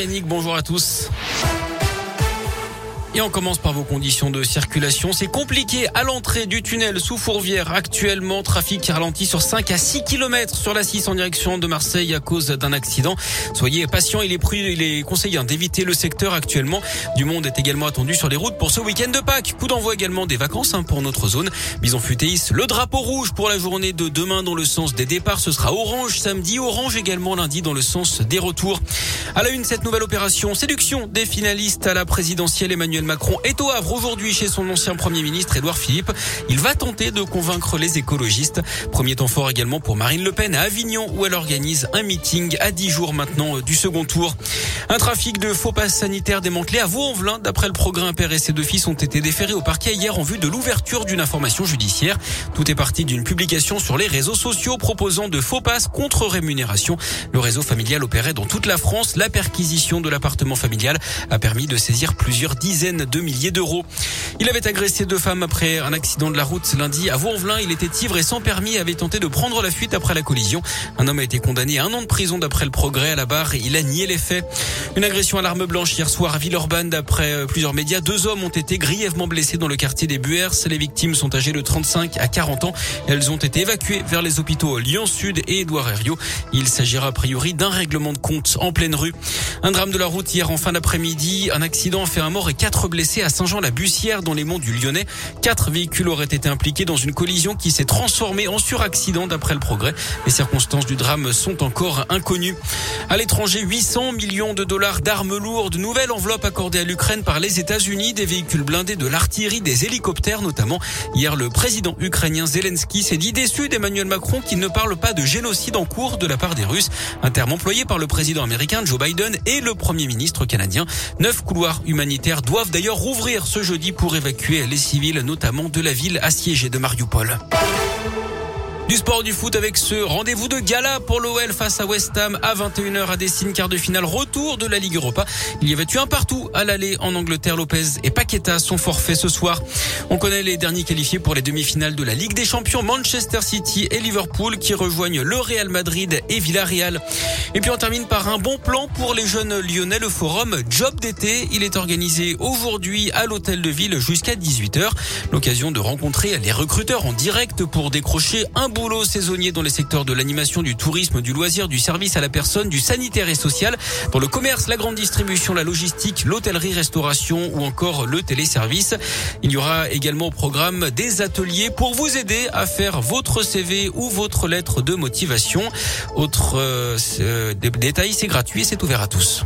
Yannick, bonjour à tous. Et on commence par vos conditions de circulation. C'est compliqué à l'entrée du tunnel sous Fourvière. Actuellement, trafic ralenti sur 5 à 6 km sur la 6 en direction de Marseille à cause d'un accident. Soyez patients, il est, il est conseillé d'éviter le secteur actuellement. Du monde est également attendu sur les routes pour ce week-end de Pâques. Coup d'envoi également des vacances hein, pour notre zone. Bison Futéis, le drapeau rouge pour la journée de demain dans le sens des départs. Ce sera orange samedi, orange également lundi dans le sens des retours. À la une, cette nouvelle opération séduction des finalistes à la présidentielle Emmanuel Macron est au Havre aujourd'hui chez son ancien Premier ministre Édouard Philippe. Il va tenter de convaincre les écologistes. Premier temps fort également pour Marine Le Pen à Avignon où elle organise un meeting à 10 jours maintenant euh, du second tour. Un trafic de faux passes sanitaires démantelé à Vaux-en-Velin. D'après le programme, père et ses deux fils ont été déférés au parquet hier en vue de l'ouverture d'une information judiciaire. Tout est parti d'une publication sur les réseaux sociaux proposant de faux passes contre rémunération. Le réseau familial opérait dans toute la France. La perquisition de l'appartement familial a permis de saisir plusieurs dizaines de milliers d'euros. Il avait agressé deux femmes après un accident de la route lundi à Vaux-en-Velin. Il était ivre et sans permis et avait tenté de prendre la fuite après la collision. Un homme a été condamné à un an de prison d'après le progrès à la barre. Il a nié les faits. Une agression à l'arme blanche hier soir à Villeurbanne. D'après euh, plusieurs médias, deux hommes ont été grièvement blessés dans le quartier des Buers. Les victimes sont âgées de 35 à 40 ans. Elles ont été évacuées vers les hôpitaux Lyon-Sud et Édouard Herriot. Il s'agira a priori d'un règlement de compte en pleine rue. Un drame de la route hier en fin d'après-midi. Un accident a fait un mort et quatre blessés à Saint-Jean-la-Bussière dans les monts du Lyonnais. Quatre véhicules auraient été impliqués dans une collision qui s'est transformée en suraccident d'après le progrès. Les circonstances du drame sont encore inconnues. À l'étranger, 800 millions de dollars d'armes lourdes. Nouvelle enveloppe accordée à l'Ukraine par les États-Unis. Des véhicules blindés, de l'artillerie, des hélicoptères notamment. Hier, le président ukrainien Zelensky s'est dit déçu d'Emmanuel Macron qui ne parle pas de génocide en cours de la part des Russes. Un terme employé par le président américain Joe Biden et le premier ministre canadien. Neuf couloirs humanitaires doivent d'ailleurs rouvrir ce jeudi pour évacuer les civils, notamment de la ville assiégée de Mariupol. Du sport du foot avec ce rendez-vous de gala pour l'OL face à West Ham à 21h à Dessine, quart de finale retour de la Ligue Europa. Il y avait eu un partout à l'aller en Angleterre. Lopez et Paqueta sont forfaits ce soir. On connaît les derniers qualifiés pour les demi-finales de la Ligue des Champions, Manchester City et Liverpool qui rejoignent le Real Madrid et Villarreal. Et puis on termine par un bon plan pour les jeunes lyonnais, le forum Job d'été. Il est organisé aujourd'hui à l'hôtel de ville jusqu'à 18h. L'occasion de rencontrer les recruteurs en direct pour décrocher un boulot saisonnier dans les secteurs de l'animation, du tourisme, du loisir, du service à la personne, du sanitaire et social, dans le commerce, la grande distribution, la logistique, l'hôtellerie, restauration ou encore le téléservice. Il y aura également au programme des ateliers pour vous aider à faire votre CV ou votre lettre de motivation. Autre euh, détail, c'est gratuit, c'est ouvert à tous.